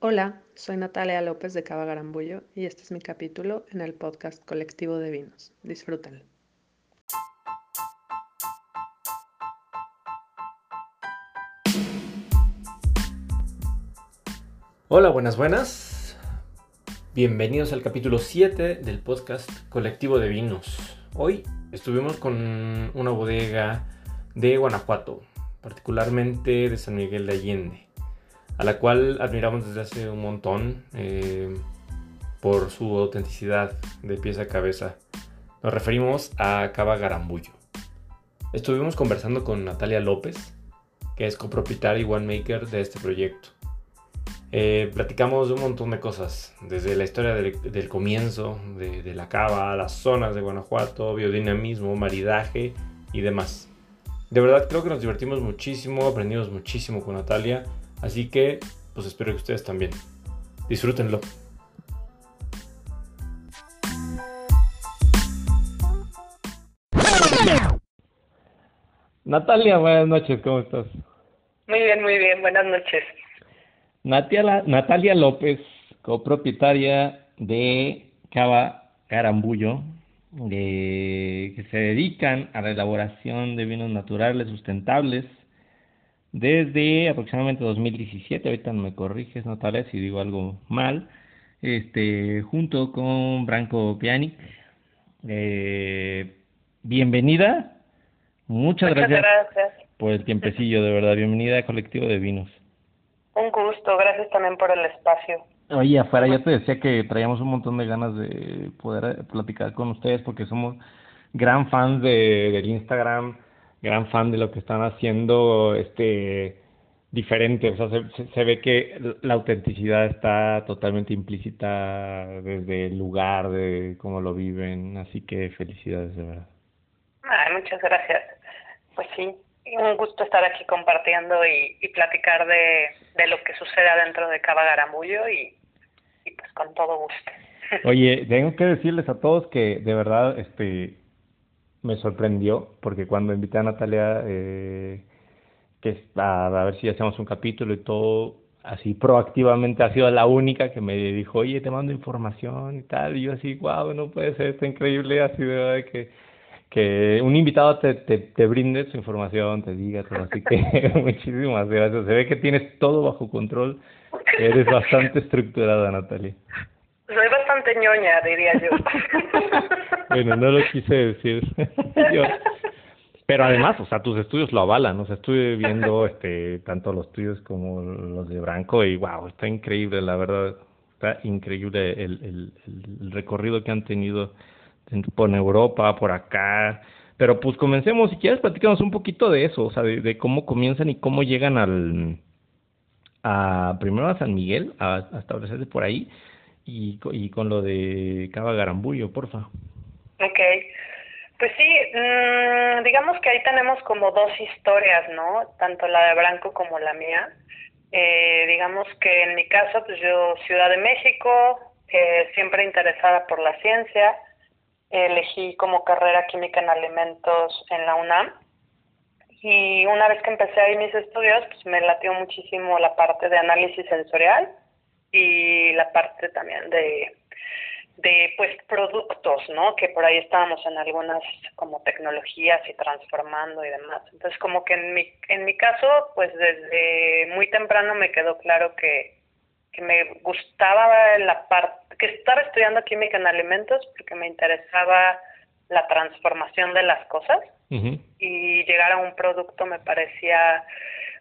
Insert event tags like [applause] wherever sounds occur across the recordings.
Hola, soy Natalia López de Cava Garambullo y este es mi capítulo en el podcast Colectivo de Vinos. Disfrútenlo. Hola, buenas, buenas. Bienvenidos al capítulo 7 del podcast Colectivo de Vinos. Hoy estuvimos con una bodega de Guanajuato, particularmente de San Miguel de Allende, a la cual admiramos desde hace un montón eh, por su autenticidad de pieza a cabeza. Nos referimos a Cava Garambullo. Estuvimos conversando con Natalia López, que es copropietaria y one-maker de este proyecto. Eh, platicamos de un montón de cosas, desde la historia del, comienzo, de, de, la cava, las zonas de Guanajuato, biodinamismo, maridaje y demás. De verdad creo que nos divertimos muchísimo, aprendimos muchísimo con Natalia, así que pues espero que ustedes también. Disfrútenlo. Natalia, buenas noches, ¿cómo estás? Muy bien, muy bien, buenas noches. Natalia, Natalia López, copropietaria de Cava Carambullo, que se dedican a la elaboración de vinos naturales sustentables desde aproximadamente 2017. Ahorita me corriges, Natalia, si digo algo mal. Este, junto con Branco Pianic. Eh, bienvenida. Muchas, Muchas gracias, gracias por el tiempecillo, de verdad. Bienvenida a Colectivo de Vinos. Un gusto, gracias también por el espacio. Oye, afuera ya te decía que traíamos un montón de ganas de poder platicar con ustedes porque somos gran fans de, del Instagram, gran fan de lo que están haciendo este diferente, o sea, se, se ve que la autenticidad está totalmente implícita desde el lugar, de cómo lo viven, así que felicidades de verdad. Muchas gracias. Pues sí, un gusto estar aquí compartiendo y, y platicar de, de, lo que sucede adentro de Cava y, y, pues con todo gusto. Oye, tengo que decirles a todos que de verdad este me sorprendió porque cuando invité a Natalia eh, que a, a ver si hacemos un capítulo y todo así proactivamente ha sido la única que me dijo, oye, te mando información y tal, y yo así, wow, no puede ser, está increíble, así de verdad que que un invitado te, te, te brinde su información, te diga todo. Así que [laughs] muchísimas gracias. Se ve que tienes todo bajo control. Eres bastante estructurada, Natalia. Soy bastante ñoña, diría yo. [laughs] bueno, no lo quise decir. [laughs] yo. Pero además, o sea, tus estudios lo avalan. O sea, estuve viendo [laughs] este tanto los tuyos como los de Branco y wow, está increíble, la verdad. Está increíble el, el, el recorrido que han tenido por Europa, por acá. Pero pues comencemos, si quieres platicamos un poquito de eso, o sea, de, de cómo comienzan y cómo llegan al, a primero a San Miguel, a, a establecerse por ahí, y, con lo de Cava Garambullo, porfa. Ok, pues sí, mmm, digamos que ahí tenemos como dos historias, ¿no? Tanto la de Branco como la mía. Eh, digamos que en mi caso, pues yo, Ciudad de México, eh, siempre interesada por la ciencia, elegí como carrera química en alimentos en la UNAM y una vez que empecé ahí mis estudios pues me latió muchísimo la parte de análisis sensorial y la parte también de de pues productos no que por ahí estábamos en algunas como tecnologías y transformando y demás entonces como que en mi en mi caso pues desde muy temprano me quedó claro que que me gustaba la parte, que estaba estudiando química en alimentos porque me interesaba la transformación de las cosas uh -huh. y llegar a un producto me parecía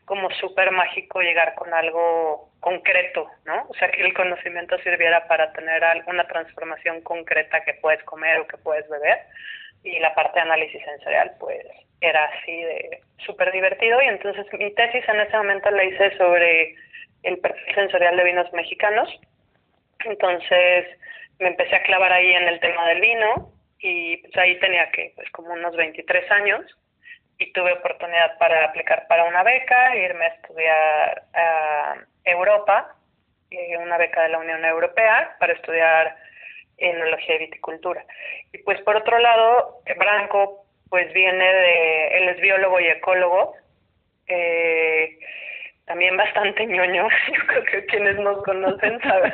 como súper mágico llegar con algo concreto, ¿no? O sea, que el conocimiento sirviera para tener una transformación concreta que puedes comer o que puedes beber. Y la parte de análisis sensorial, pues, era así de súper divertido. Y entonces mi tesis en ese momento la hice sobre el perfil sensorial de vinos mexicanos. Entonces me empecé a clavar ahí en el tema del vino y pues ahí tenía que, pues como unos 23 años y tuve oportunidad para aplicar para una beca, irme a estudiar a Europa, una beca de la Unión Europea para estudiar enología y viticultura. Y pues por otro lado, Branco pues viene de, él es biólogo y ecólogo, eh, también bastante ñoño. [laughs] Yo creo que quienes nos conocen saben.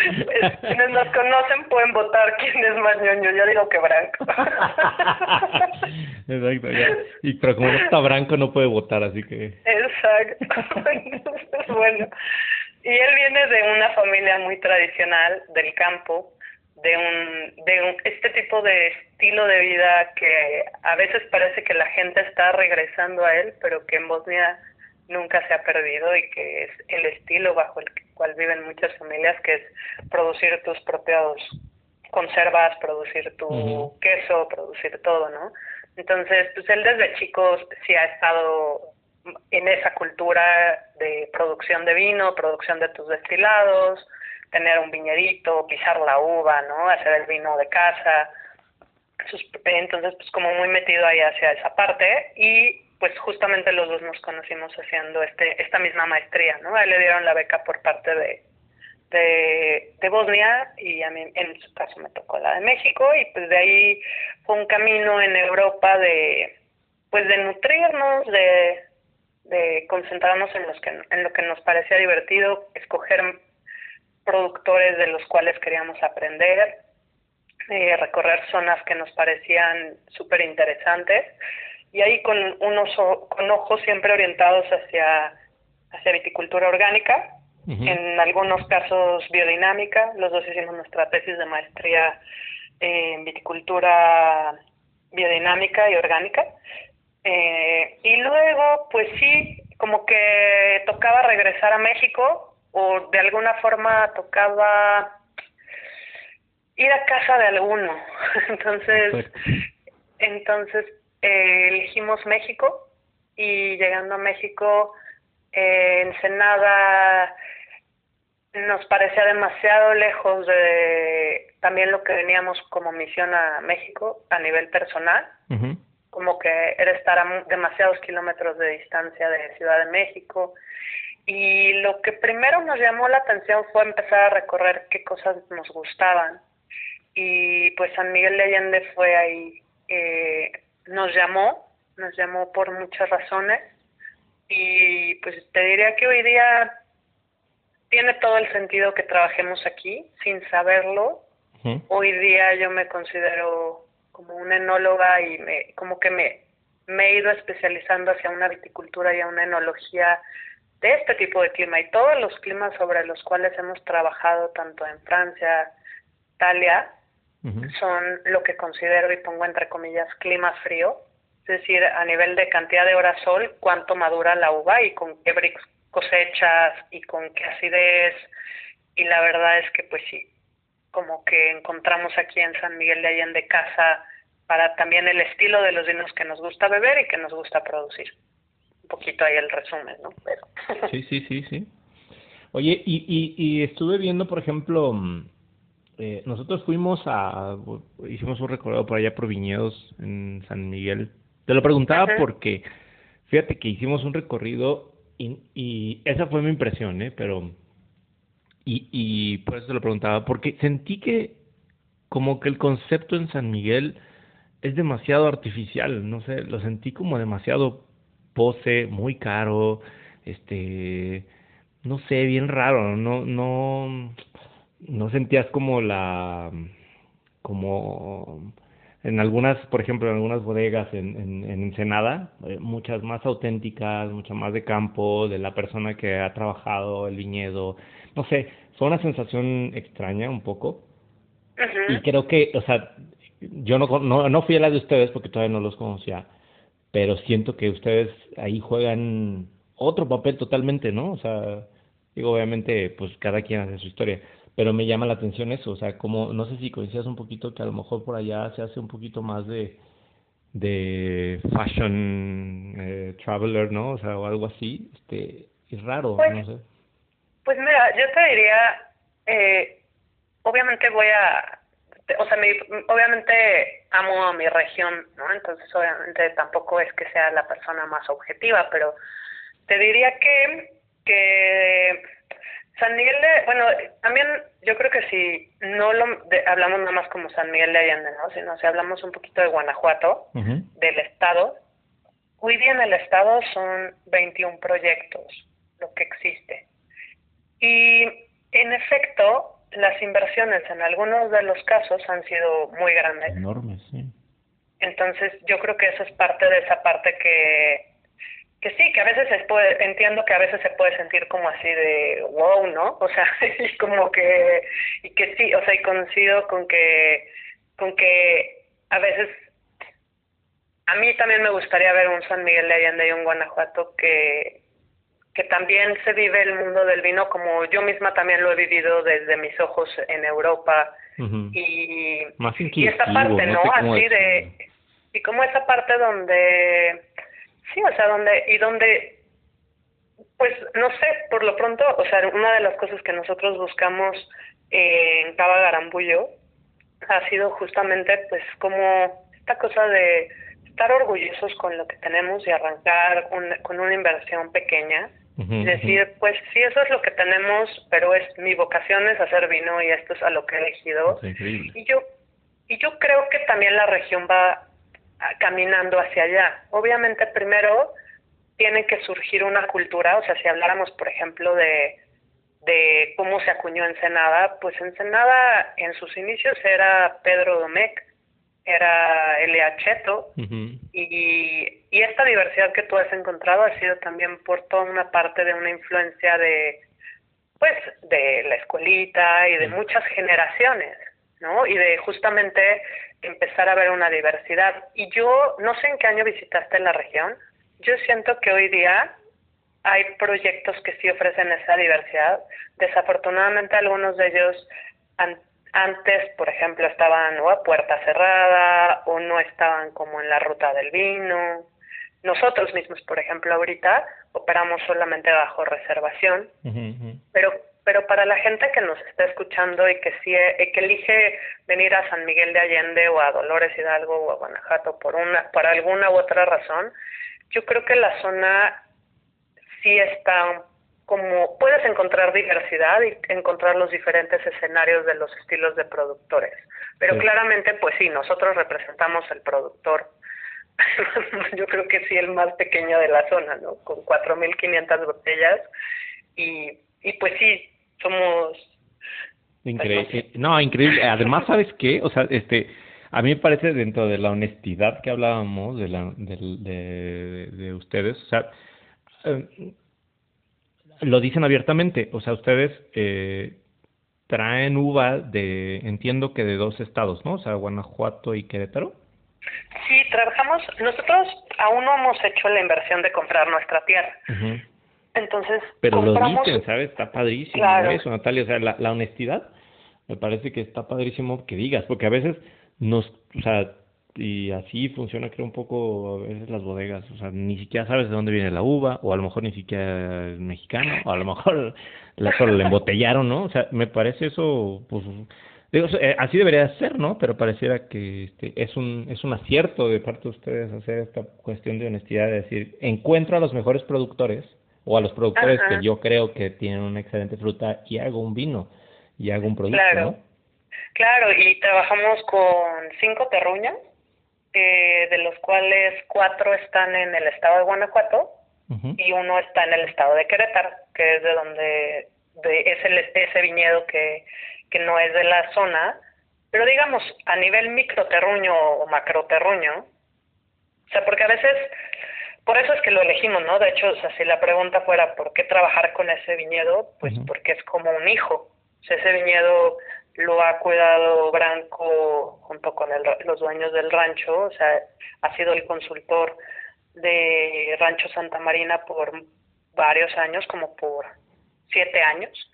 [laughs] quienes nos conocen pueden votar quién es más ñoño. Yo digo que Branco. [laughs] Exacto, ya. Y pero como no está Branco no puede votar, así que. Exacto. Entonces, bueno. Y él viene de una familia muy tradicional del campo, de un, de un, este tipo de estilo de vida que a veces parece que la gente está regresando a él, pero que en Bosnia nunca se ha perdido y que es el estilo bajo el cual viven muchas familias, que es producir tus propios conservas, producir tu queso, producir todo, ¿no? Entonces, pues él desde chico sí ha estado en esa cultura de producción de vino, producción de tus destilados, tener un viñedito, pisar la uva, ¿no? Hacer el vino de casa. Entonces, pues como muy metido ahí hacia esa parte y pues justamente los dos nos conocimos haciendo este esta misma maestría, ¿no? A le dieron la beca por parte de, de, Bosnia y a mí en su caso me tocó la de México y pues de ahí fue un camino en Europa de pues de nutrirnos, de, de concentrarnos en los que en lo que nos parecía divertido, escoger productores de los cuales queríamos aprender, eh, recorrer zonas que nos parecían súper interesantes y ahí con unos con ojos siempre orientados hacia hacia viticultura orgánica, en algunos casos biodinámica, los dos hicimos nuestra tesis de maestría en viticultura biodinámica y orgánica. Eh, y luego, pues sí, como que tocaba regresar a México o de alguna forma tocaba ir a casa de alguno. [laughs] entonces, entonces eh, elegimos México y llegando a México, eh, Ensenada nos parecía demasiado lejos de también lo que veníamos como misión a México a nivel personal, como que era estar a demasiados kilómetros de distancia de Ciudad de México. Y lo que primero nos llamó la atención fue empezar a recorrer qué cosas nos gustaban. Y pues San Miguel de Allende fue ahí eh, nos llamó, nos llamó por muchas razones. Y pues te diría que hoy día tiene todo el sentido que trabajemos aquí sin saberlo. Hoy día yo me considero como una enóloga y me como que me, me he ido especializando hacia una viticultura y a una enología de este tipo de clima. Y todos los climas sobre los cuales hemos trabajado tanto en Francia, Italia, son lo que considero y pongo entre comillas clima frío, es decir, a nivel de cantidad de horas sol, cuánto madura la uva y con qué cosechas y con qué acidez. Y la verdad es que pues sí, como que encontramos aquí en San Miguel de Allende casa para también el estilo de los vinos que nos gusta beber y que nos gusta producir. Un poquito ahí el resumen, ¿no? Pero... Sí, sí, sí, sí. Oye, y, y, y estuve viendo, por ejemplo, mm, eh, nosotros fuimos a, hicimos un recorrido por allá por viñedos en San Miguel. Te lo preguntaba porque, fíjate que hicimos un recorrido y, y, esa fue mi impresión, ¿eh? Pero, y, y por eso te lo preguntaba, porque sentí que como que el concepto en San Miguel es demasiado artificial, no sé, lo sentí como demasiado pose, muy caro, este, no sé, bien raro, no, no, no sentías como la como en algunas, por ejemplo, en algunas bodegas en, en, Ensenada, eh, muchas más auténticas, muchas más de campo, de la persona que ha trabajado el viñedo, no sé, fue una sensación extraña un poco. Y creo que, o sea, yo no, no, no fui a la de ustedes porque todavía no los conocía, pero siento que ustedes ahí juegan otro papel totalmente, ¿no? O sea, digo, obviamente, pues cada quien hace su historia, pero me llama la atención eso, o sea, como, no sé si coincidas un poquito que a lo mejor por allá se hace un poquito más de, de fashion eh, traveler, ¿no? O sea, o algo así, este, es raro, pues, no sé. Pues mira, yo te diría, eh, obviamente voy a, o sea, mi, obviamente amo a mi región, ¿no? Entonces, obviamente tampoco es que sea la persona más objetiva, pero te diría que, que San Miguel de, bueno, también yo creo que si no lo hablamos nada más como San Miguel de Allende, ¿no? Sino si hablamos un poquito de Guanajuato, del estado, hoy día en el estado son 21 proyectos, lo que existe. Y en efecto, las inversiones en algunos de los casos han sido muy grandes. Enormes, sí. Entonces, yo creo que eso es parte de esa parte que, que sí, que a veces se puede, entiendo que a veces se puede sentir como así de wow, ¿no? [laughs] O sea, y como que, y que sí, o sea, y coincido con que, con que a veces, a mí también me gustaría ver un San Miguel de Allende y un Guanajuato que, que también se vive el mundo del vino como yo misma también lo he vivido desde mis ojos en Europa y, Más y esta parte, ¿no? Así de y como esa parte donde sí, o sea, donde y donde pues no sé, por lo pronto, o sea, una de las cosas que nosotros buscamos en Cava Garambullo ha sido justamente pues como esta cosa de estar orgullosos con lo que tenemos y arrancar con una inversión pequeña. Y decir, pues sí, eso es lo que tenemos, pero es mi vocación es hacer vino y esto es a lo que he elegido. y yo y yo creo que también la región va caminando hacia allá. Obviamente primero tiene que surgir una cultura, o sea, si habláramos, por ejemplo, de, de cómo se acuñó Ensenada, pues Ensenada en sus inicios era Pedro Domecq, era Elia Cheto, y, y esta diversidad que tú has encontrado ha sido también por toda una parte de una influencia de, pues, de la escuelita y de muchas generaciones, ¿no? Y de justamente empezar a ver una diversidad. Y yo no sé en qué año visitaste la región, yo siento que hoy día hay proyectos que sí ofrecen esa diversidad. Desafortunadamente algunos de ellos han antes, por ejemplo, estaban o a puerta cerrada o no estaban como en la ruta del vino. Nosotros mismos, por ejemplo, ahorita operamos solamente bajo reservación, pero pero para la gente que nos está escuchando y que sí eh, que elige venir a San Miguel de Allende o a Dolores Hidalgo o a Guanajuato por una por alguna u otra razón, yo creo que la zona sí está como puedes encontrar diversidad y encontrar los diferentes escenarios de los estilos de productores. Pero claramente, pues sí, nosotros representamos el productor. [laughs] Yo creo que sí, el más pequeño de la zona, ¿no? Con 4.500 botellas. Y, y pues sí, somos... Increíble. No, increíble. Además, [laughs] ¿sabes qué? O sea, este... A mí me parece dentro de la honestidad que hablábamos de, la, de, de, de ustedes, o sea, eh, lo dicen abiertamente, o sea, ustedes eh, traen uva de, entiendo que de dos estados, ¿no? O sea, Guanajuato y Querétaro. Sí, trabajamos, nosotros aún no hemos hecho la inversión de comprar nuestra tierra. Entonces, pero lo dicen, ¿sabes? Está padrísimo eso, Natalia, o sea, la, la honestidad me parece que está padrísimo que digas, porque a veces nos, o sea, y así funciona creo un poco a veces las bodegas, o sea, ni siquiera sabes de dónde viene la uva, o a lo mejor ni siquiera es mexicano, o a lo mejor [laughs] la, solo la embotellaron, ¿no? O sea, me parece eso, pues, digo, eh, así debería ser, ¿no? Pero pareciera que este, es un es un acierto de parte de ustedes hacer esta cuestión de honestidad, de decir, encuentro a los mejores productores, o a los productores que yo creo que tienen una excelente fruta, y hago un vino, y hago un producto, claro. Claro, y trabajamos con cinco terruñas eh, de los cuales cuatro están en el estado de Guanajuato y uno está en el estado de Querétaro, que es de donde de, es el, ese viñedo que, que no es de la zona, pero digamos a nivel microterruño o macroterruño, o sea, porque a veces, por eso es que lo elegimos, ¿no? De hecho, o sea, si la pregunta fuera ¿por qué trabajar con ese viñedo? Pues porque es como un hijo. O sea, ese viñedo lo ha cuidado Branco junto con el, los dueños del rancho, o sea, ha sido el consultor de Rancho Santa Marina por varios años, como por siete años.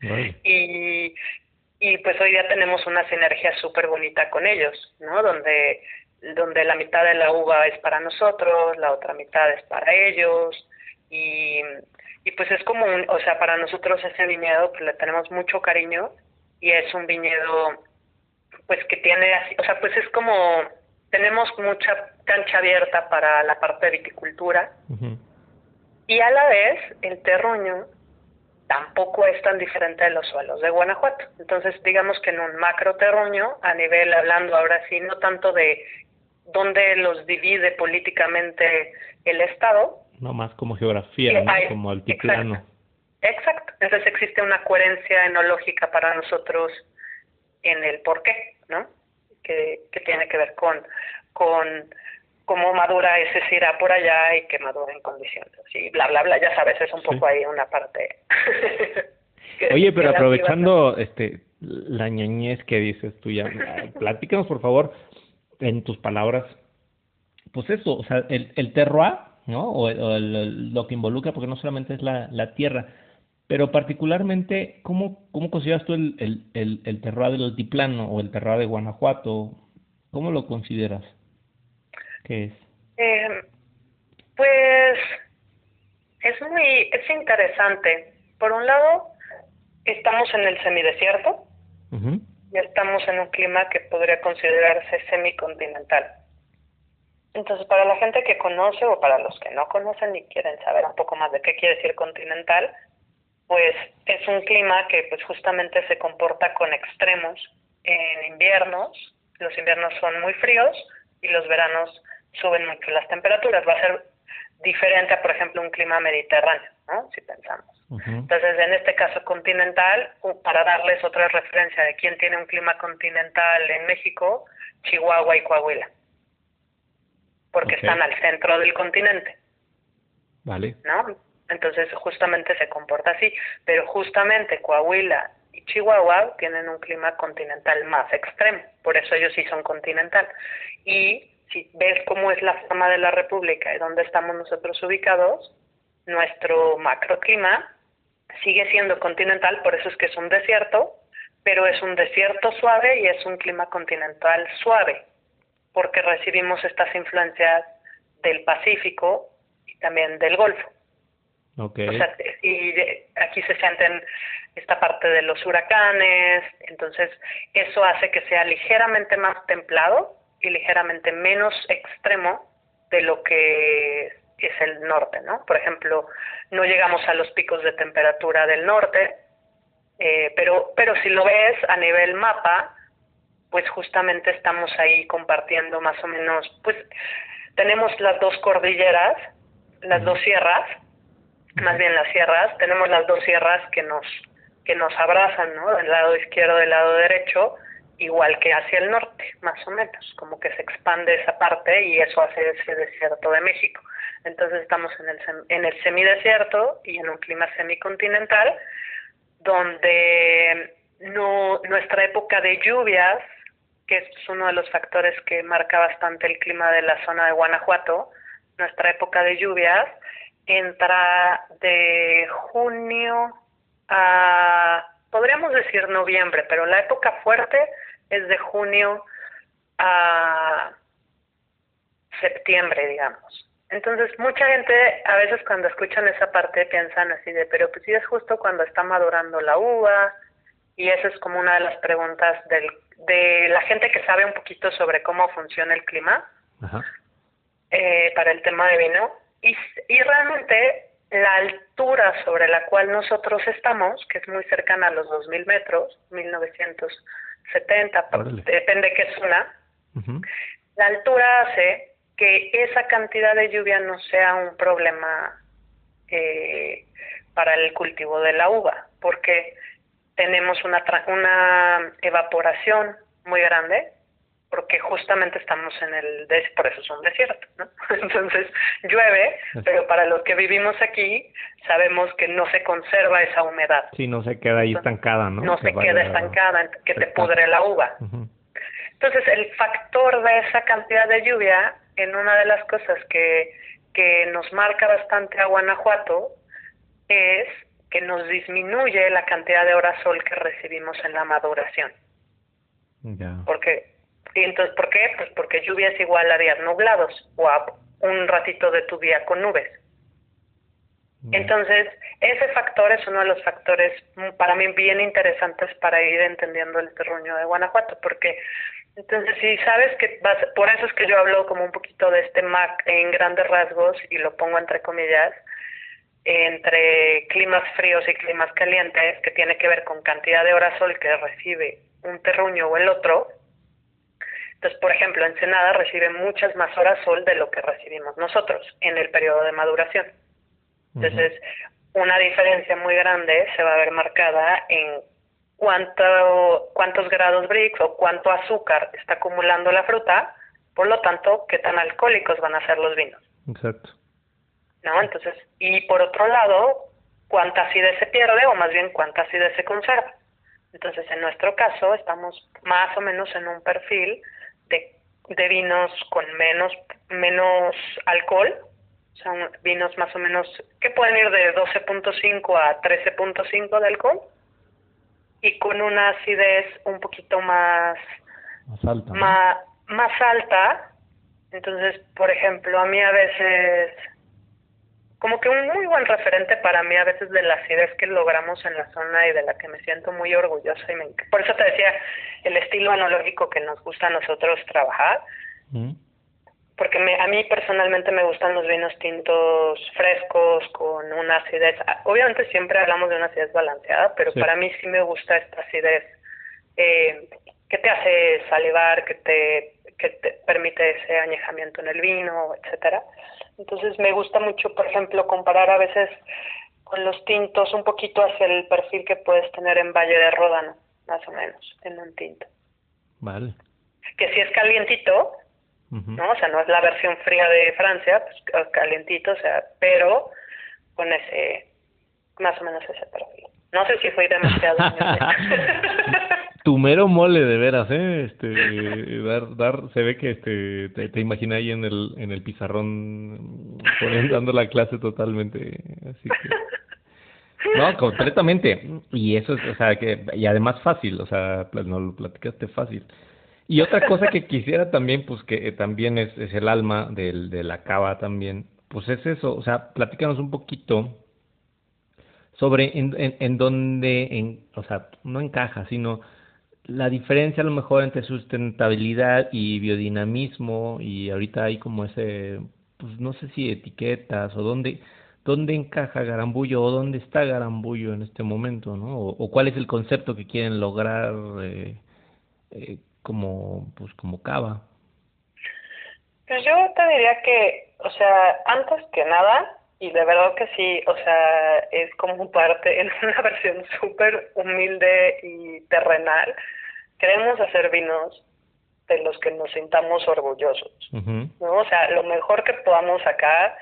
[laughs] y, y pues hoy día tenemos una sinergia súper bonita con ellos, ¿no? Donde, donde la mitad de la uva es para nosotros, la otra mitad es para ellos, y, y pues es como un, o sea, para nosotros ese viñedo pues le tenemos mucho cariño y es un viñedo pues que tiene así, o sea, pues es como tenemos mucha cancha abierta para la parte de viticultura y a la vez el terruño tampoco es tan diferente de los suelos de Guanajuato. Entonces, digamos que en un macro terruño, a nivel, hablando ahora sí, no tanto de dónde los divide políticamente el Estado, no más como geografía, como altiplano. Exacto. Entonces existe una coherencia enológica para nosotros en el por qué, ¿no? Que, que tiene que ver con, con cómo madura ese sirá por allá y que madura en condiciones. Y bla, bla, bla, ya sabes, es un poco ahí una parte. [laughs] Oye, pero aprovechando este la ñañez que dices tú ya, [laughs] platícanos por favor en tus palabras, pues eso, o sea, el, el terroir, ¿no? O, lo que involucra, porque no solamente es la, la tierra, pero particularmente, ¿cómo, cómo consideras tú el, el, el, el terroir del altiplano o el terroir de Guanajuato? ¿Cómo lo consideras? ¿Qué es? Eh, pues es muy, es interesante. Por un lado, estamos en el semidesierto y estamos en un clima que podría considerarse semicontinental. Entonces, para la gente que conoce o para los que no conocen y quieren saber un poco más de qué quiere decir continental, pues es un clima que pues justamente se comporta con extremos en inviernos. Los inviernos son muy fríos y los veranos suben mucho las temperaturas. Va a ser diferente a, por ejemplo, un clima mediterráneo, ¿no? Si pensamos. Entonces, en este caso continental, para darles otra referencia de quién tiene un clima continental en México, Chihuahua y Coahuila, porque están al centro del continente. Vale. ¿No? Entonces, justamente se comporta así, pero justamente Coahuila y Chihuahua tienen un clima continental más extremo, por eso ellos sí son continental. Y si ves cómo es la forma de la República y dónde estamos nosotros ubicados, nuestro macroclima sigue siendo continental, por eso es que es un desierto, pero es un desierto suave y es un clima continental suave, porque recibimos estas influencias del Pacífico y también del Golfo. Okay. O sea, y aquí se sienten esta parte de los huracanes, entonces eso hace que sea ligeramente más templado y ligeramente menos extremo de lo que es el norte, ¿no? Por ejemplo, no llegamos a los picos de temperatura del norte, eh, pero, pero si lo ves a nivel mapa, pues justamente estamos ahí compartiendo más o menos, pues tenemos las dos cordilleras, las dos sierras, más bien las sierras, tenemos las dos sierras que nos que nos abrazan, ¿no? Del lado izquierdo y del lado derecho, igual que hacia el norte, más o menos, como que se expande esa parte y eso hace ese desierto de México. Entonces estamos en el, en el semidesierto y en un clima semicontinental, donde no, nuestra época de lluvias, que es uno de los factores que marca bastante el clima de la zona de Guanajuato, nuestra época de lluvias entra de junio a, podríamos decir noviembre, pero la época fuerte es de junio a septiembre, digamos. Entonces, mucha gente a veces cuando escuchan esa parte piensan así de, pero pues sí es justo cuando está madurando la uva, y esa es como una de las preguntas del, de la gente que sabe un poquito sobre cómo funciona el clima Eh, para el tema de vino. Y, y realmente la altura sobre la cual nosotros estamos, que es muy cercana a los 2.000 metros, 1970, depende qué zona, la altura hace que esa cantidad de lluvia no sea un problema eh, para el cultivo de la uva, porque tenemos una, una evaporación muy grande, porque justamente estamos en el, por eso es un desierto, ¿no? [laughs] Entonces llueve, pero para los que vivimos aquí sabemos que no se conserva esa humedad. Sí, no se queda ahí estancada, ¿no? No se, queda estancada, que te pudre la uva. Entonces el factor de esa cantidad de lluvia en una de las cosas que, que nos marca bastante a Guanajuato es que nos disminuye la cantidad de horas sol que recibimos en la maduración. Porque, y entonces, ¿por qué? Pues porque lluvia es igual a días nublados o a un ratito de tu día con nubes. Entonces, ese factor es uno de los factores para mí bien interesantes para ir entendiendo el terruño de Guanajuato, porque entonces, si sabes que vas, por eso es que yo hablo como un poquito de este MAC en grandes rasgos y lo pongo entre comillas, entre climas fríos y climas calientes, que tiene que ver con cantidad de horas sol que recibe un terruño o el otro. Entonces, por ejemplo, Ensenada recibe muchas más horas sol de lo que recibimos nosotros en el periodo de maduración. Entonces, una diferencia muy grande se va a ver marcada en cuánto, cuántos grados Brix o cuánto azúcar está acumulando la fruta, por lo tanto, qué tan alcohólicos van a ser los vinos. Exacto. ¿No? Entonces, y por otro lado, cuánta acidez se pierde o más bien cuánta acidez se conserva. Entonces, en nuestro caso, estamos más o menos en un perfil de, de vinos con menos, menos alcohol, son vinos más o menos que pueden ir de 12.5 a 13.5 de alcohol y con una acidez un poquito más más alta, más, más alta. Entonces, por ejemplo, a mí a veces como que un muy buen referente para mí a veces de la acidez que logramos en la zona y de la que me siento muy orgullosa y me, por eso te decía el estilo analógico que nos gusta a nosotros trabajar porque me, a mí personalmente me gustan los vinos tintos frescos con una acidez obviamente siempre hablamos de una acidez balanceada pero para mí sí me gusta esta acidez eh, que te hace salivar que te que te permite ese añejamiento en el vino etcétera entonces me gusta mucho, por ejemplo, comparar a veces con los tintos un poquito hacia el perfil que puedes tener en Valle de Ródano, más o menos, en un tinto. Vale. Que si es calientito, ¿no? O sea, no es la versión fría de Francia, pues calientito, o sea, pero con ese, más o menos ese perfil. No sé si fue demasiado. [laughs] [laughs] tu mero mole de veras, ¿eh? Este, dar, dar, se ve que este, te, te imaginé ahí en el, en el pizarrón poniendo, dando la clase totalmente, así que... No, completamente. Y eso es, o sea, que, y además fácil, o sea, no lo platicaste fácil. Y otra cosa que quisiera también, pues que también es, es el alma del, de la cava también, pues es eso, o sea, platícanos un poquito sobre en, en, en dónde, o sea, no encaja, sino la diferencia a lo mejor entre sustentabilidad y biodinamismo y ahorita hay como ese, pues no sé si etiquetas o dónde, dónde encaja Garambullo o dónde está Garambullo en este momento, ¿no? O, cuál es el concepto que quieren lograr eh, eh, como, pues como Cava. Pues yo te diría que, o sea, antes que nada, y de verdad que sí, o sea, es como parte en [laughs] una versión súper humilde y terrenal, queremos hacer vinos de los que nos sintamos orgullosos, ¿no? O sea, lo mejor que podamos sacar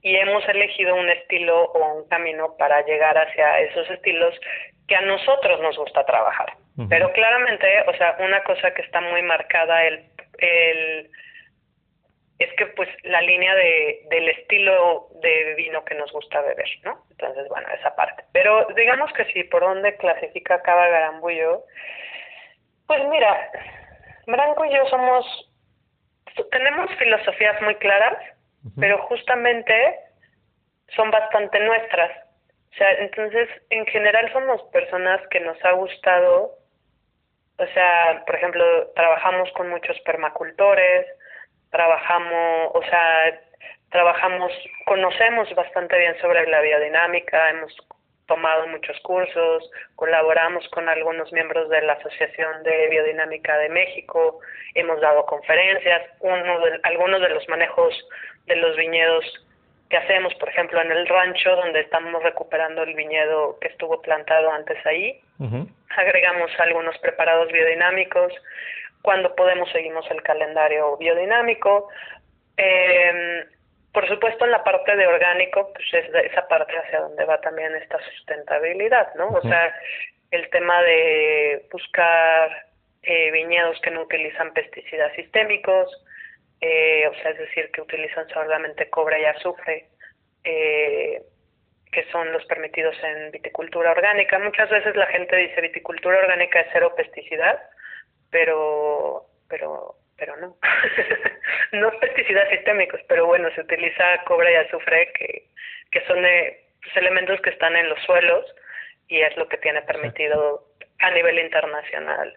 y hemos elegido un estilo o un camino para llegar hacia esos estilos que a nosotros nos gusta trabajar. Pero claramente, o sea, una cosa que está muy marcada el, el es que pues la línea de, del estilo de vino que nos gusta beber, ¿no? Entonces, bueno, esa parte. Pero digamos que si por dónde clasifica Cava Garambullo, pues mira, Branco y yo somos, tenemos filosofías muy claras, pero justamente son bastante nuestras. O sea, entonces, en general somos personas que nos ha gustado, o sea, por ejemplo, trabajamos con muchos permacultores, trabajamos, o sea, trabajamos, conocemos bastante bien sobre la biodinámica, hemos tomado muchos cursos, colaboramos con algunos miembros de la Asociación de Biodinámica de México, hemos dado conferencias, uno de, algunos de los manejos de los viñedos que hacemos, por ejemplo, en el rancho donde estamos recuperando el viñedo que estuvo plantado antes ahí, agregamos algunos preparados biodinámicos, cuando podemos seguimos el calendario biodinámico, eh, por supuesto, en la parte de orgánico, pues es esa parte hacia donde va también esta sustentabilidad, ¿no? O sea, el tema de buscar eh, viñedos que no utilizan pesticidas sistémicos, eh, o sea, es decir, que utilizan solamente cobre y azufre, eh, que son los permitidos en viticultura orgánica. Muchas veces la gente dice viticultura orgánica es cero pesticidad, pero, pero pero no. [laughs] no pesticidas sistémicos, pero bueno, se utiliza cobre y azufre, que, que son eh, pues, elementos que están en los suelos y es lo que tiene permitido a nivel internacional.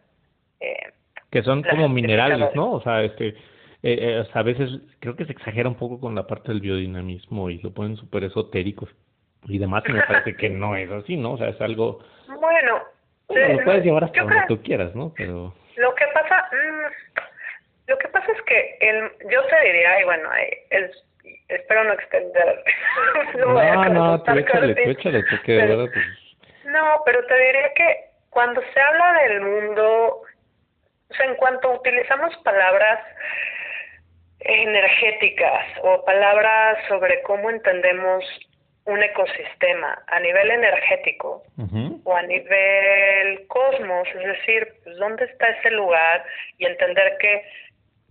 Eh, que son como minerales, ¿no? O sea, este, eh, eh a veces creo que se exagera un poco con la parte del biodinamismo y lo ponen súper esotéricos y demás, y me parece que no es así, ¿no? O sea, es algo... Bueno, lo puedes llevar hasta donde tú quieras, ¿no? Pero... Lo que pasa, mm, Lo que pasa es que el, yo te diría, y bueno, el, espero no extender. [laughs] no, no, tú échale, tú échale, porque de verdad, pues... No, pero te diría que cuando se habla del mundo, o sea, en cuanto utilizamos palabras energéticas o palabras sobre cómo entendemos un ecosistema a nivel energético o a nivel cosmos, es decir, pues, dónde está ese lugar y entender que,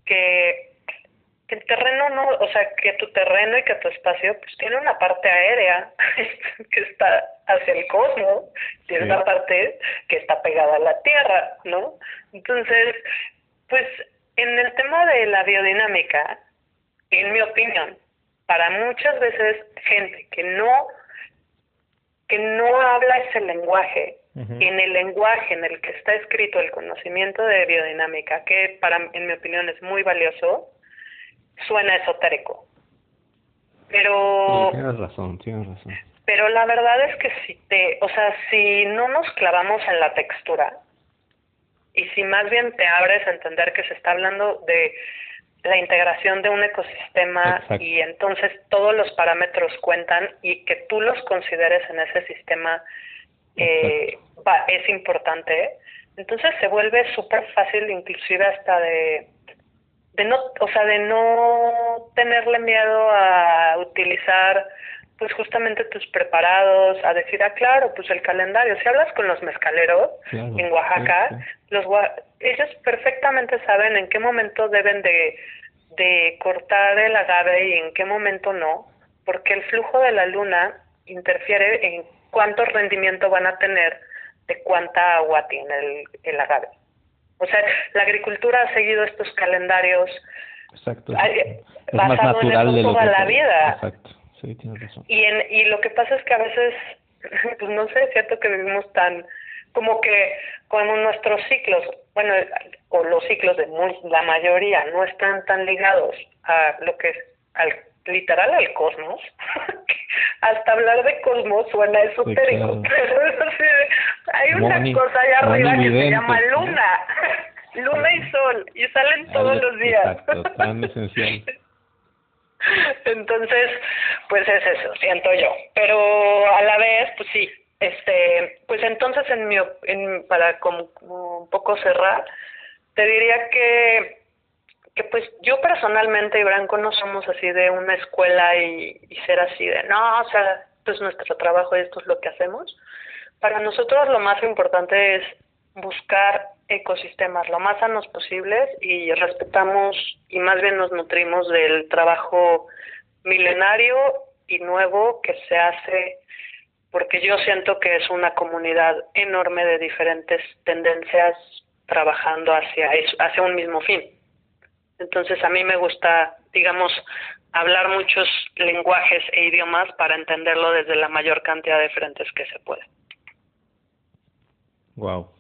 que, el terreno no, o sea, que tu terreno y que tu espacio pues tiene una parte aérea [laughs] que está hacia el cosmos, tiene una parte que está pegada a la Tierra, ¿no? Entonces, pues en el tema de la biodinámica, en mi opinión, para muchas veces gente que no que no habla ese lenguaje, en el lenguaje en el que está escrito el conocimiento de biodinámica, que para en mi opinión es muy valioso, suena esotérico. Pero tienes razón, tienes razón. Pero la verdad es que si te, o sea, si no nos clavamos en la textura, y si más bien te abres a entender que se está hablando de la integración de un ecosistema y entonces todos los parámetros cuentan y que tú los consideres en ese sistema eh, es importante, entonces se vuelve súper fácil inclusive hasta de de no, o sea, de no tenerle miedo a utilizar pues justamente tus preparados, a decir, ah, claro, pues el calendario. Si hablas con los mezcaleros en Oaxaca, los ellos perfectamente saben en qué momento deben de, de cortar el agave y en qué momento no, porque el flujo de la luna interfiere en cuánto rendimiento van a tener de cuánta agua tiene el, el agave. O sea, la agricultura ha seguido estos calendarios Exacto. Es más natural de lo toda la vida. Exacto. Sí, tienes razón. Y, en, y lo que pasa es que a veces, [laughs] pues no sé, es cierto que vivimos tan, como que cuando nuestros ciclos, bueno, o los ciclos de la mayoría no están tan ligados a lo que es, al literal al cosmos, [laughs] hasta hablar de cosmos suena esotérico, pero hay una cosa allá arriba que se llama luna, [laughs] luna y sol, y salen todos los días. Exacto, tan esencial. Entonces, pues es eso, siento yo. Pero a la vez, pues sí, este, pues entonces en mi, en, para como un poco cerrar, te diría que que pues yo personalmente y Branco no somos así de una escuela y, y ser así de no, o sea, pues nuestro trabajo y esto es lo que hacemos. Para nosotros lo más importante es buscar ecosistemas lo más sanos posibles y respetamos y más bien nos nutrimos del trabajo milenario y nuevo que se hace porque yo siento que es una comunidad enorme de diferentes tendencias trabajando hacia hacia un mismo fin. Entonces a mí me gusta, digamos, hablar muchos lenguajes e idiomas para entenderlo desde la mayor cantidad de frentes que se puede. Wow.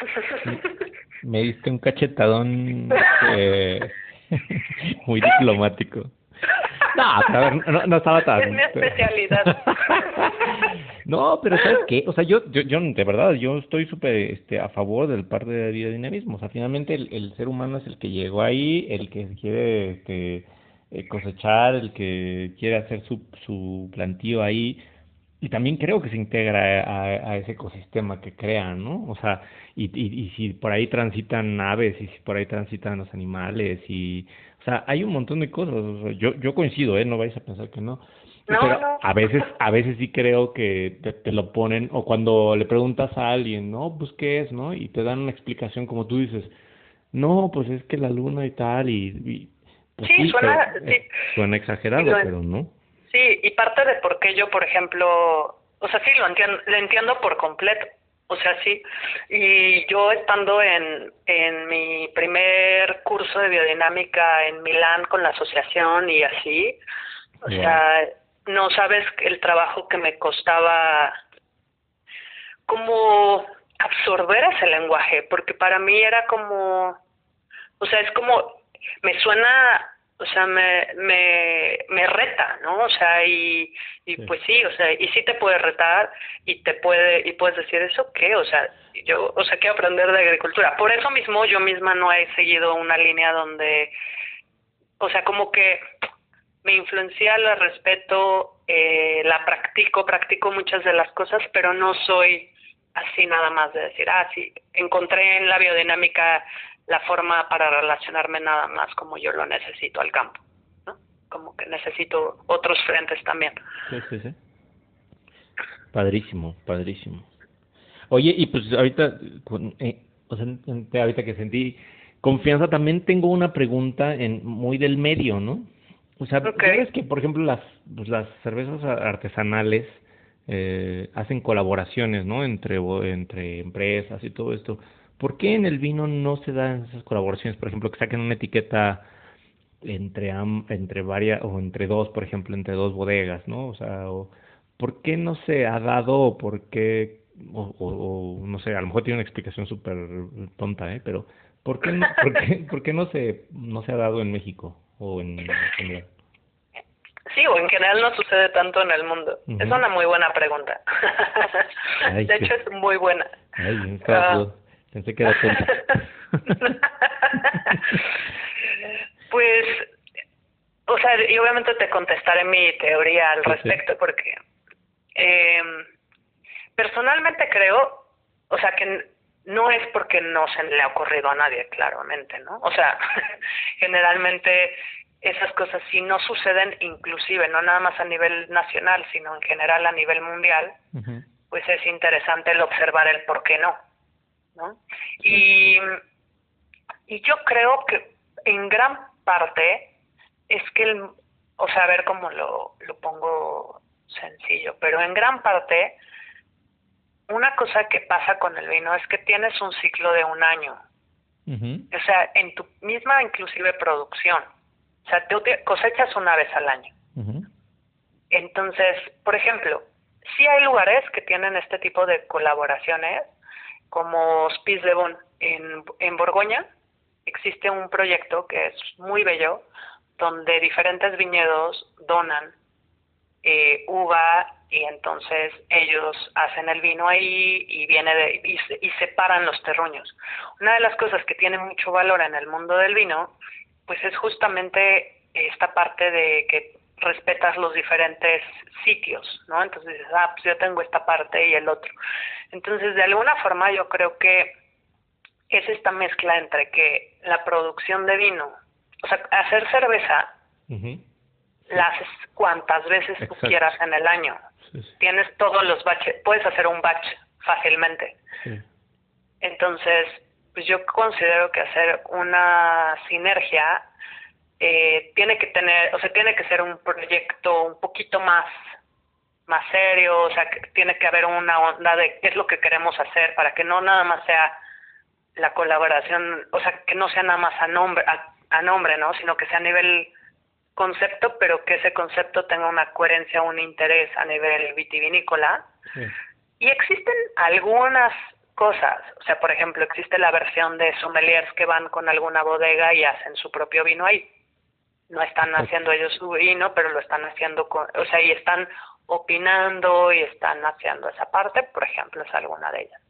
[laughs] Me diste un cachetadón eh, [laughs] muy diplomático. No, a ver, no, no, estaba tan... Es mi especialidad. [laughs] no, pero ¿sabes qué? O sea, yo, yo, yo de verdad, yo estoy súper este, a favor del par de biodinamismo. O sea, finalmente el, el ser humano es el que llegó ahí, el que quiere este, eh, cosechar, el que quiere hacer su, su plantío ahí y también creo que se integra a, ese ecosistema que crean, ¿no? O sea, y, y, y, si por ahí transitan aves y si por ahí transitan los animales y, o sea, hay un montón de cosas. yo, yo coincido, ¿eh? No vais a pensar que no. Pero a veces, a veces sí creo que te, lo ponen, o cuando le preguntas a alguien, no, pues qué es, ¿no? Y te dan una explicación como tú dices, no, pues es que la luna y tal, y, pues sí, suena, sí. suena exagerado, pero no. Sí, y parte de por qué yo, por ejemplo, o sea, sí, lo entiendo, lo entiendo por completo. O sea, sí. Y yo estando en, en mi primer curso de biodinámica en Milán con la asociación y así, o sea, no sabes el trabajo que me costaba como absorber ese lenguaje, porque para mí era como, o sea, es como, me suena o sea, me, me, me reta, ¿no? O sea, y, y pues sí, o sea, y sí te puede retar y te puede, y puedes decir, ¿eso qué? O sea, yo, o sea, quiero aprender de agricultura. Por eso mismo yo misma no he seguido una línea donde, o sea, como que me influencia, la respeto, eh, la practico, practico muchas de las cosas, pero no soy así nada más de decir, ah, sí, encontré en la biodinámica la forma para relacionarme nada más como yo lo necesito al campo, ¿no? Como que necesito otros frentes también. Sí, sí, sí. Padrísimo, padrísimo. Oye, y pues ahorita, eh, o sea, ahorita que sentí confianza, también tengo una pregunta en muy del medio, ¿no? O sea, ¿sabes que, por ejemplo, las, pues, las cervezas artesanales eh, hacen colaboraciones, ¿no? Entre, entre empresas y todo esto. ¿Por qué en el vino no se dan esas colaboraciones? Por ejemplo, que saquen una etiqueta entre entre varias o entre dos, por ejemplo, entre dos bodegas, ¿no? O sea, ¿por qué no se ha dado o por qué o, o, no sé, a lo mejor tiene una explicación súper tonta, ¿eh? Pero ¿por qué no, por qué, por qué no se no se ha dado en México o en general? Sí, o en general no sucede tanto en el mundo. Es una muy buena pregunta. [laughs] de hecho, es muy buena. Ay, uh, pensé que era [laughs] pues, o sea, y obviamente te contestaré mi teoría al respecto, porque eh, personalmente creo, o sea, que no es porque no se le ha ocurrido a nadie, claramente, ¿no? O sea, [laughs] generalmente esas cosas si no suceden inclusive, no nada más a nivel nacional, sino en general a nivel mundial, pues es interesante el observar el por qué no, ¿no? Y, y yo creo que en gran parte es que, el, o sea, a ver cómo lo, lo pongo sencillo, pero en gran parte una cosa que pasa con el vino es que tienes un ciclo de un año, o sea, en tu misma inclusive producción o sea, tú cosechas una vez al año. Entonces, por ejemplo, sí hay lugares que tienen este tipo de colaboraciones, como Spis de Bon en, en Borgoña. Existe un proyecto que es muy bello, donde diferentes viñedos donan eh, uva y entonces ellos hacen el vino ahí y viene de, y, y separan los terruños. Una de las cosas que tiene mucho valor en el mundo del vino pues es justamente esta parte de que respetas los diferentes sitios, ¿no? Entonces dices, ah, pues yo tengo esta parte y el otro. Entonces, de alguna forma yo creo que es esta mezcla entre que la producción de vino, o sea, hacer cerveza, la haces cuantas veces tú quieras en el año. Tienes todos los baches, puedes hacer un batch fácilmente. Entonces, pues yo considero que hacer una sinergia eh, tiene que tener, o sea, tiene que ser un proyecto un poquito más más serio, o sea, que tiene que haber una onda de qué es lo que queremos hacer para que no nada más sea la colaboración, o sea, que no sea nada más a nombre, a, nombre, ¿no? Sino que sea a nivel concepto, pero que ese concepto tenga una coherencia, un interés a nivel vitivinícola. Y existen algunas cosas. O sea, por ejemplo, existe la versión de sommeliers que van con alguna bodega y hacen su propio vino ahí. No están haciendo ellos su vino, pero lo están haciendo con, o sea, y están opinando y están haciendo esa parte, por ejemplo, es alguna de ellas.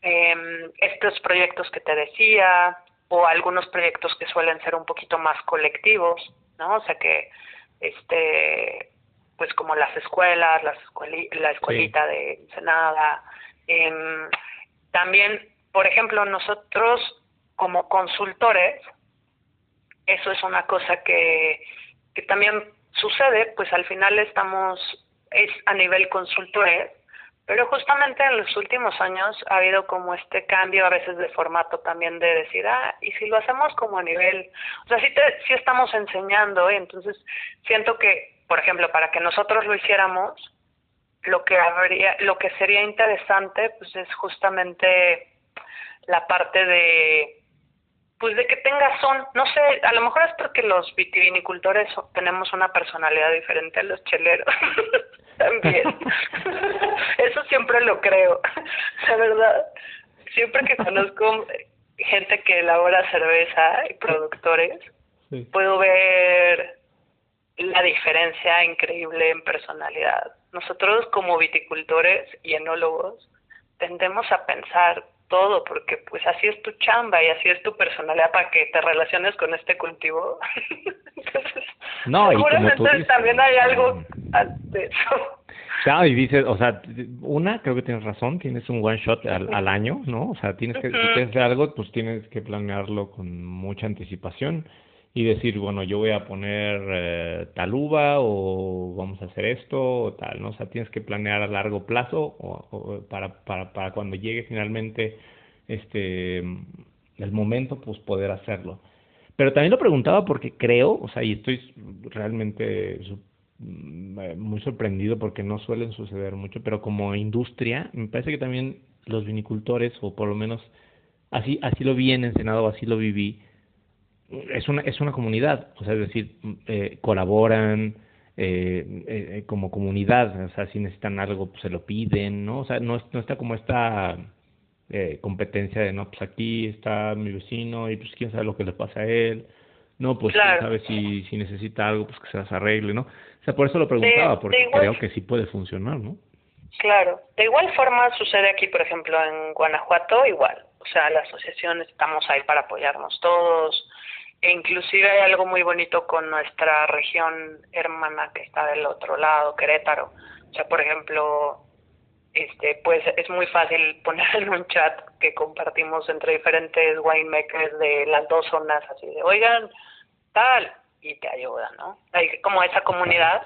Eh, estos proyectos que te decía, o algunos proyectos que suelen ser un poquito más colectivos, ¿no? O sea que, este, pues como las escuelas, las la escuelita de Ensenada, eh, también, por ejemplo, nosotros como consultores, eso es una cosa que, que también sucede, pues al final estamos, es a nivel consultores, pero justamente en los últimos años ha habido como este cambio a veces de formato también de decir, ah, y si lo hacemos como a nivel, o sea, sí, te, sí estamos enseñando, ¿eh? entonces siento que, por ejemplo, para que nosotros lo hiciéramos, lo que habría, lo que sería interesante, pues es justamente la parte de, pues de que tenga son, no sé, a lo mejor es porque los vitivinicultores tenemos una personalidad diferente a los cheleros, [laughs] también. [laughs] Eso siempre lo creo, la verdad. Siempre que conozco gente que elabora cerveza y productores, puedo ver la diferencia increíble en personalidad. Nosotros como viticultores y enólogos tendemos a pensar todo porque pues así es tu chamba y así es tu personalidad para que te relaciones con este cultivo. [laughs] Entonces, no, seguramente también hay algo de eso. Claro, y dices, o sea, una, creo que tienes razón, tienes un one shot al, al año, ¿no? O sea, tienes que, si quieres hacer algo, pues tienes que planearlo con mucha anticipación y decir, bueno, yo voy a poner eh, tal uva o vamos a hacer esto o tal, ¿no? O sea, tienes que planear a largo plazo o, para, para, para cuando llegue finalmente este el momento, pues poder hacerlo. Pero también lo preguntaba porque creo, o sea, y estoy realmente Mm, eh, muy sorprendido porque no suelen suceder mucho, pero como industria, me parece que también los vinicultores, o por lo menos así, así lo vi en Ensenado, así lo viví, es una, es una comunidad, o sea, es decir, eh, colaboran eh, eh, como comunidad, o sea, si necesitan algo, pues se lo piden, ¿no? O sea, no, no está como esta eh, competencia de, no, pues aquí está mi vecino y pues quién sabe lo que le pasa a él, no, pues quién sabe si, si necesita algo, pues que se las arregle, ¿no? O sea, por eso lo preguntaba, porque creo que sí puede funcionar, ¿no? Claro. De igual forma sucede aquí, por ejemplo, en Guanajuato, igual. O sea, la asociación estamos ahí para apoyarnos todos. E inclusive hay algo muy bonito con nuestra región hermana que está del otro lado, Querétaro. O sea, por ejemplo, este, pues es muy fácil [laughs] poner en un chat que compartimos entre diferentes winemakers de las dos zonas, así de, oigan, tal, y te ayuda, ¿no? Hay como esa comunidad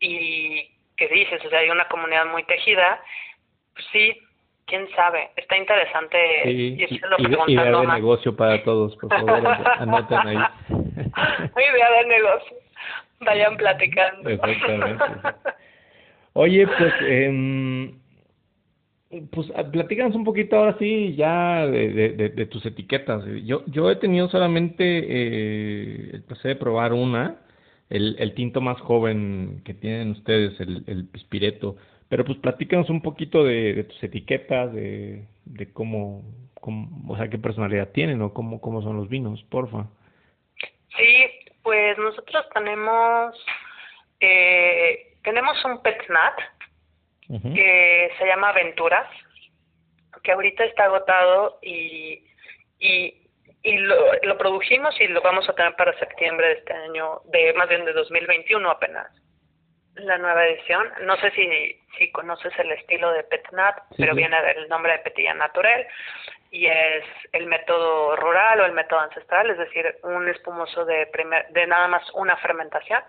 y que dices, o sea, hay una comunidad muy tejida, pues sí, quién sabe, está interesante sí, y, y, idea de negocio para todos, por favor, [laughs] anoten ahí. idea de negocio, vayan platicando. Exactamente. Oye, pues, eh, pues ah, platícanos un poquito ahora sí ya de, de, de, tus etiquetas. Yo, yo he tenido solamente eh, el placer de probar una, el, el tinto más joven que tienen ustedes, el, el Pispireto. Pero pues platícanos un poquito de, de tus etiquetas, de, de cómo, cómo, o sea, qué personalidad tienen o cómo, cómo son los vinos, porfa. Sí, pues nosotros tenemos, eh, tenemos un Petnat, que se llama Aventuras, que ahorita está agotado y, y, y lo, lo produjimos y lo vamos a tener para septiembre de este año, de más bien de 2021 apenas la nueva edición. No sé si, si conoces el estilo de Petnat, pero viene del nombre de Petilla Natural y es el método rural o el método ancestral, es decir, un espumoso de, primer, de nada más una fermentación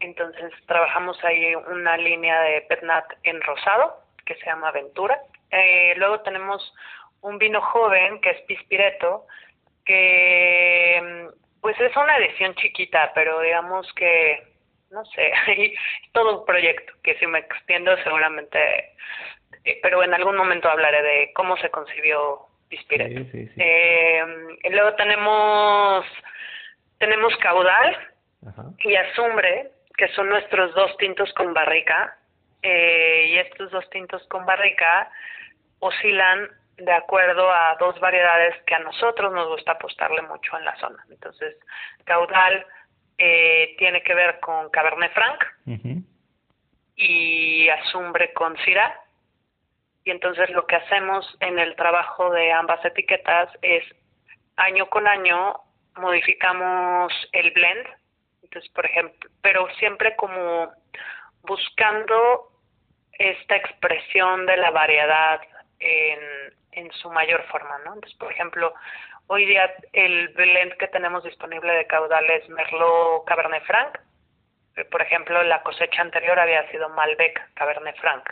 entonces trabajamos ahí una línea de Petnat en rosado, que se llama Aventura. Eh, luego tenemos un vino joven, que es Pispireto, que pues es una edición chiquita, pero digamos que, no sé, [laughs] hay todo un proyecto que si me extiendo seguramente, eh, pero en algún momento hablaré de cómo se concibió Pispireto. Eh, luego tenemos, tenemos Caudal y Azumbre, que son nuestros dos tintos con barrica, eh, y estos dos tintos con barrica oscilan de acuerdo a dos variedades que a nosotros nos gusta apostarle mucho en la zona. Entonces, caudal eh, tiene que ver con Cabernet Franc y azumbre con Syrah. Y entonces lo que hacemos en el trabajo de ambas etiquetas es año con año modificamos el blend entonces, por ejemplo, pero siempre como buscando esta expresión de la variedad en, en su mayor forma, ¿no? Entonces, por ejemplo, hoy día el blend que tenemos disponible de caudal es Merlot Cabernet Franc. Por ejemplo, la cosecha anterior había sido Malbec Cabernet Franc.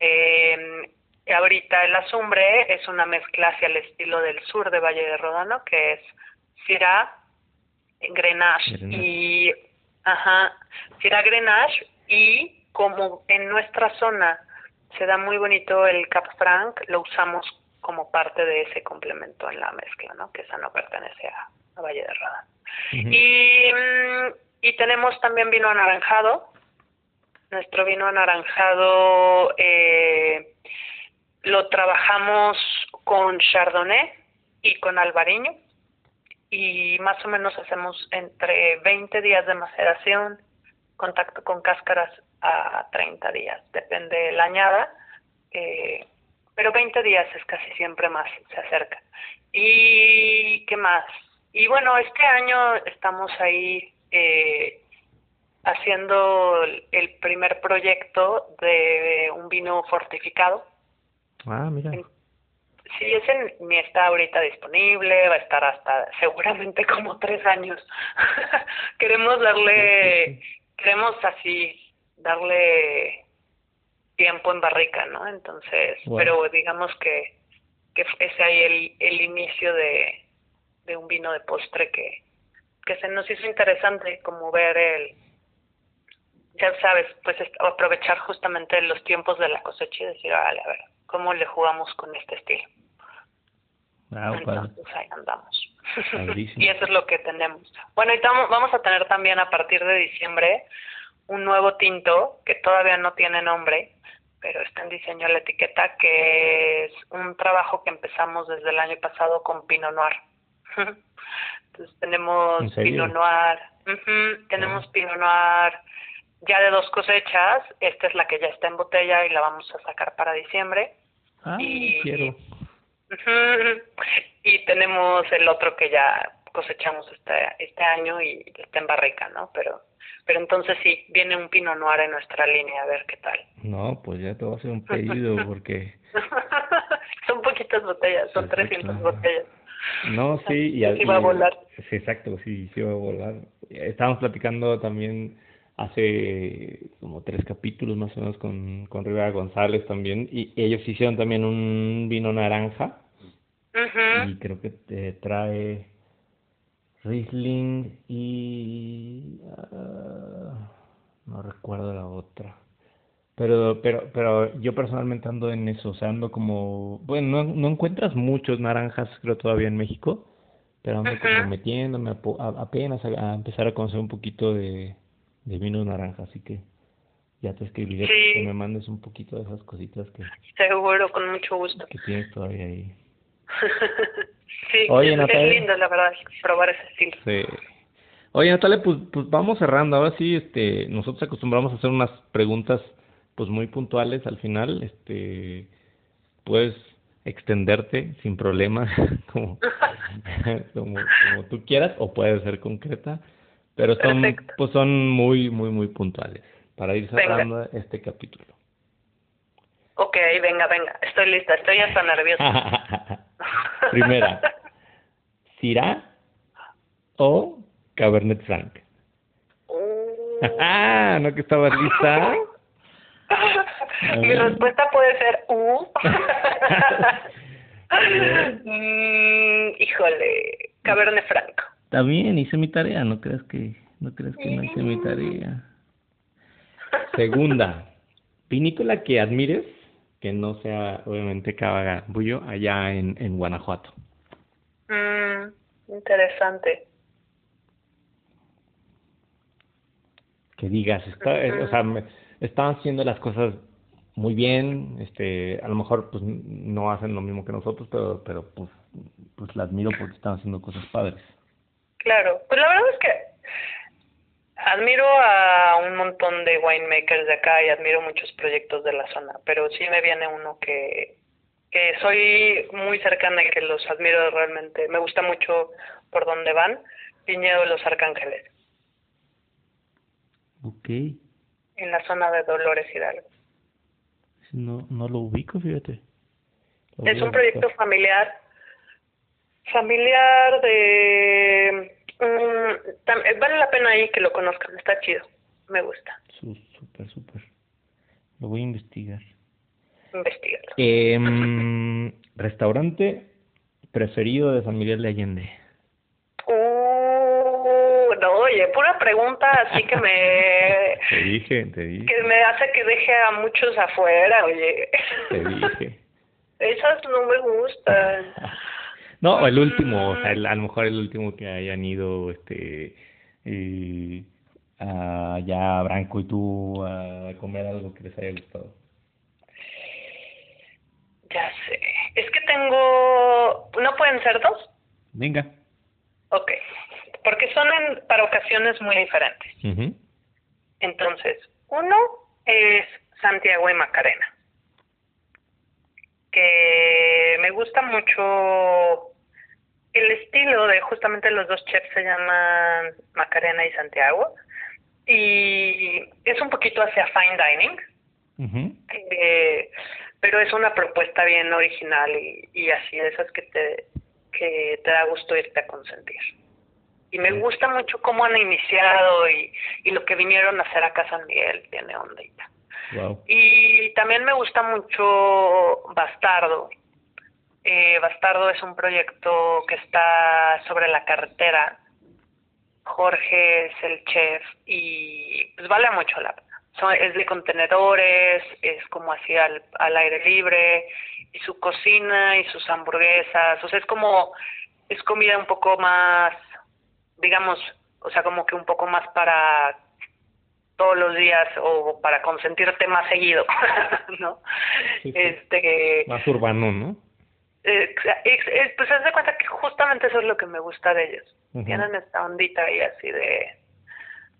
Eh, ahorita el azumbre es una mezcla hacia el estilo del sur de Valle de Rodano, que es Syrah, Grenache, y ajá, será Grenache y como en nuestra zona se da muy bonito el Cap Franc, lo usamos como parte de ese complemento en la mezcla, ¿no? Que esa no pertenece a, Valle de Rada. Y mm, y tenemos también vino anaranjado. Nuestro vino anaranjado eh, lo trabajamos con Chardonnay y con Albariño y más o menos hacemos entre 20 días de maceración, contacto con cáscaras a 30 días, depende de la añada, eh, pero 20 días es casi siempre más, se acerca. ¿Y qué más? Y bueno, este año estamos ahí eh, haciendo el primer proyecto de un vino fortificado. Ah, mira. Sí, ese ni está ahorita disponible, va a estar hasta seguramente [laughs] como tres años. [laughs] queremos darle, queremos así, darle tiempo en barrica, ¿no? Entonces, pero digamos que, que es ahí el, el inicio de, de un vino de postre que, que se nos hizo interesante como ver el, ya sabes, pues aprovechar justamente los tiempos de la cosecha y decir, vale, a ver, ¿cómo le jugamos con este estilo? Ah, Entonces ahí andamos. [laughs] y eso es lo que tenemos. Bueno, y vamos a tener también a partir de diciembre un nuevo tinto que todavía no tiene nombre, pero está en diseño la etiqueta, que es un trabajo que empezamos desde el año pasado con Pinot Noir. [laughs] Entonces tenemos Pinot Noir, tenemos Pinot Noir ya de dos cosechas, esta es la que ya está en botella y la vamos a sacar para diciembre. Ah, y, quiero. y tenemos el otro que ya cosechamos este, este año y está en barrica, ¿no? Pero pero entonces sí, viene un Pinot Noir en nuestra línea, a ver qué tal. No, pues ya te voy a hacer un pedido [laughs] porque... son poquitas botellas, son 300 botellas. No, sí, y, sí va a volar. Sí, exacto, sí, sí va a volar. Estábamos platicando también hace como tres capítulos más o menos con, con Rivera González también, y ellos hicieron también un vino naranja, y creo que te trae Riesling y... Ah, no recuerdo la otra. Pero, pero, pero yo personalmente ando en eso, o sea, ando como, bueno, no, no encuentras muchos naranjas, creo, todavía en México, pero ando como metiéndome apenas a, empezar a conocer un poquito de, de vino naranja, así que ya te escribiré que me mandes un poquito de esas cositas que... Seguro, con mucho gusto. Que tienes todavía ahí. [laughs] sí, Oye, es lindo, la verdad, probar ese estilo. Sí. Oye, Natalia, pues, pues vamos cerrando. Ahora sí, este, nosotros acostumbramos a hacer unas preguntas pues muy puntuales al final, este, puedes extenderte sin problema, [laughs] [laughs] como, como, tú quieras, o puedes ser concreta, pero son, pues son muy, muy, muy puntuales para ir cerrando este capítulo. Ok, venga, venga, estoy lista, estoy hasta nerviosa. [laughs] Primera, ¿Syrah o Cabernet Franc? Uh. ¿No que estabas lista? Mi respuesta puede ser U. [laughs] mm, híjole, Cabernet Franco. Está bien, hice mi tarea, no creas que no creas que no hice mi tarea. Segunda, pinícola que admires, que no sea obviamente Bullo, allá en, en Guanajuato. Mm, interesante. Que digas, está, o sea, están haciendo las cosas muy bien, este, a lo mejor pues no hacen lo mismo que nosotros, pero, pero pues, pues la admiro porque están haciendo cosas padres. Claro, pues la verdad es que admiro a un montón de winemakers de acá y admiro muchos proyectos de la zona, pero sí me viene uno que, que soy muy cercana y que los admiro realmente, me gusta mucho por dónde van, Viñedo de los Arcángeles. Okay en la zona de Dolores Hidalgo. No, no lo ubico, fíjate. es un proyecto familiar, familiar de... Mm, vale la pena ahí que lo conozcan, está chido, me gusta. Súper, súper. Lo voy a investigar. Investigarlo. Eh, [laughs] restaurante preferido de San Miguel de Allende. oye, pura pregunta así que me... [laughs] te dije, te dije. Que me hace que deje a muchos afuera, oye. Te dije. [laughs] Esas no me gustan. No, el último, o sea, a lo mejor el último que hayan ido, este, a, ya Branco y tú a comer algo que les haya gustado. Ya sé. Es que tengo... ¿No pueden ser dos? Venga. Ok, porque son para ocasiones muy diferentes. Entonces, uno es Santiago y Macarena, que me gusta mucho el estilo de justamente los dos chefs se llaman Macarena y Santiago y es un poquito hacia fine dining, eh, pero es una propuesta bien original y, y así de esas que te que te da gusto irte a consentir. Y me gusta mucho cómo han iniciado y, y lo que vinieron a hacer acá San Miguel tiene ondita. Y también me gusta mucho Bastardo. Eh, Bastardo es un proyecto que está sobre la carretera. Jorge es el chef y pues vale mucho la pena. es de contenedores, es como así al, al aire libre y su cocina y sus hamburguesas, o sea, es como, es comida un poco más, digamos, o sea, como que un poco más para todos los días o para consentirte más seguido, [laughs] ¿no? Este más urbano, ¿no? Eh, pues haz de cuenta que justamente eso es lo que me gusta de ellos. Tienen esta ondita y así de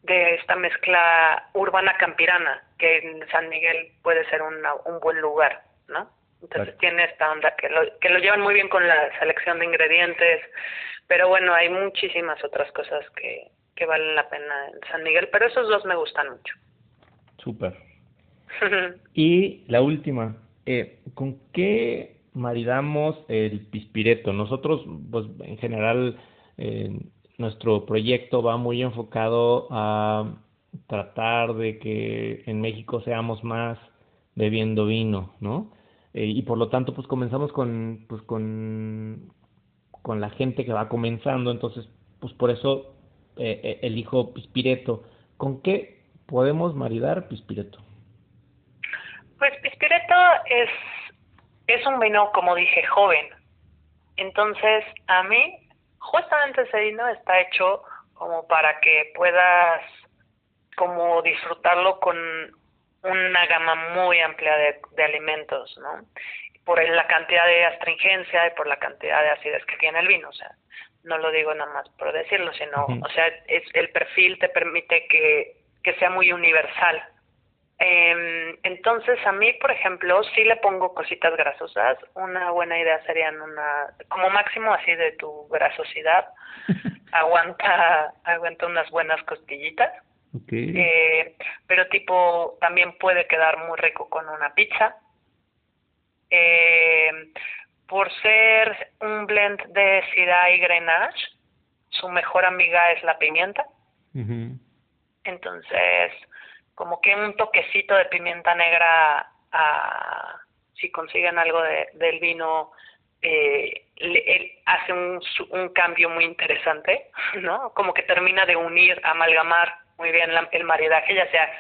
de esta mezcla urbana campirana que en San Miguel puede ser una, un buen lugar, ¿no? Entonces tiene esta onda que lo, que lo llevan muy bien con la selección de ingredientes, pero bueno, hay muchísimas otras cosas que, que valen la pena en San Miguel, pero esos dos me gustan mucho. Súper. [laughs] y la última, eh, ¿con qué maridamos el pispireto? Nosotros, pues en general, eh, nuestro proyecto va muy enfocado a tratar de que en México seamos más bebiendo vino, ¿no? Eh, y por lo tanto pues comenzamos con pues con con la gente que va comenzando entonces pues por eso eh, eh, elijo pispireto. Con qué podemos maridar pispireto pues pispireto es es un vino como dije joven. Entonces a mí justamente ese vino está hecho como para que puedas como disfrutarlo con una gama muy amplia de, alimentos, ¿no? Por la cantidad de astringencia y por la cantidad de acidez que tiene el vino, o sea, no lo digo nada más por decirlo, sino, o sea, es, el perfil te permite que, que sea muy universal. Eh, entonces, a mí, por ejemplo, sí le pongo cositas grasosas. Una buena idea serían una, como máximo así de tu grasosidad, [laughs] aguanta, aguanta unas buenas costillitas. Eh, pero tipo, también puede quedar muy rico con una pizza. Eh, por ser un blend de Syrah y Grenache, su mejor amiga es la pimienta. Entonces, como que un toquecito de pimienta negra, si consiguen algo de, del vino, eh, hace un, un cambio muy interesante, [laughs] ¿no? Como que termina de unir, amalgamar muy bien el maridaje, ya sea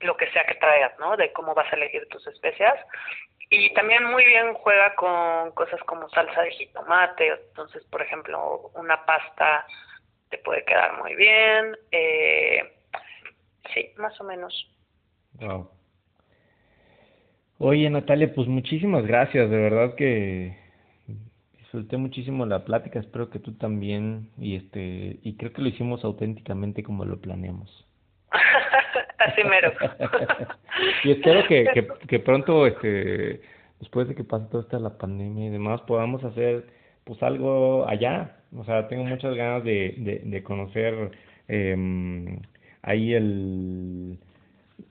lo que sea que traigas, ¿no? De cómo vas a elegir tus especias. Y también muy bien juega con cosas como salsa de jitomate, entonces, por ejemplo, una pasta te puede quedar muy bien. Eh, sí, más o menos. Wow. Oye, Natalia, pues muchísimas gracias, de verdad que disfruté muchísimo la plática, espero que tú también y este y creo que lo hicimos auténticamente como lo planeamos. [laughs] Así mero. [laughs] y espero que, que, que, pronto este después de que pase toda esta la pandemia y demás podamos hacer pues algo allá, o sea, tengo muchas ganas de de, de conocer eh, ahí el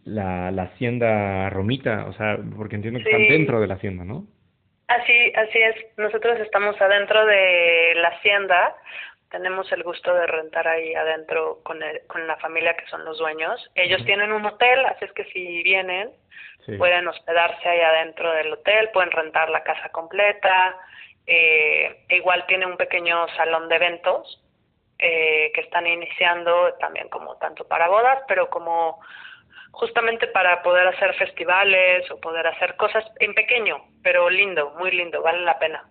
la, la hacienda Romita, o sea, porque entiendo que están dentro de la hacienda, ¿no? Así, así es. Nosotros estamos adentro de la hacienda. Tenemos el gusto de rentar ahí adentro con, con la familia que son los dueños. Ellos tienen un hotel, así es que si vienen, pueden hospedarse ahí adentro del hotel, pueden rentar la casa completa. Eh, igual tiene un pequeño salón de eventos eh, que están iniciando también como tanto para bodas, pero como justamente para poder hacer festivales o poder hacer cosas en pequeño, pero lindo, muy lindo, vale la pena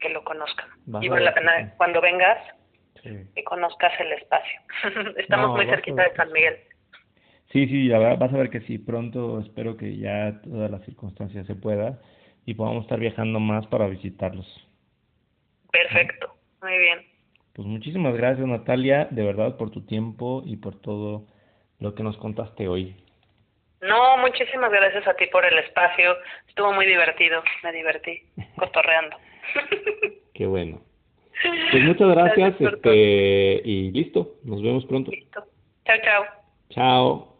que lo conozcan. y vale la pena cuando vengas que conozcas el espacio. [laughs] Estamos muy cerquita de San Miguel. Sí, sí, vas a ver que sí, pronto espero que ya todas las circunstancias se pueda y podamos estar viajando más para visitarlos. Perfecto, muy bien. Pues muchísimas gracias Natalia, de verdad, por tu tiempo y por todo lo que nos contaste hoy. No, muchísimas gracias a ti por el espacio. Estuvo muy divertido, me divertí, [laughs] cotorreando. [laughs] Qué bueno. Pues muchas gracias, este, y listo. Nos vemos pronto. Chao, chao. Chao.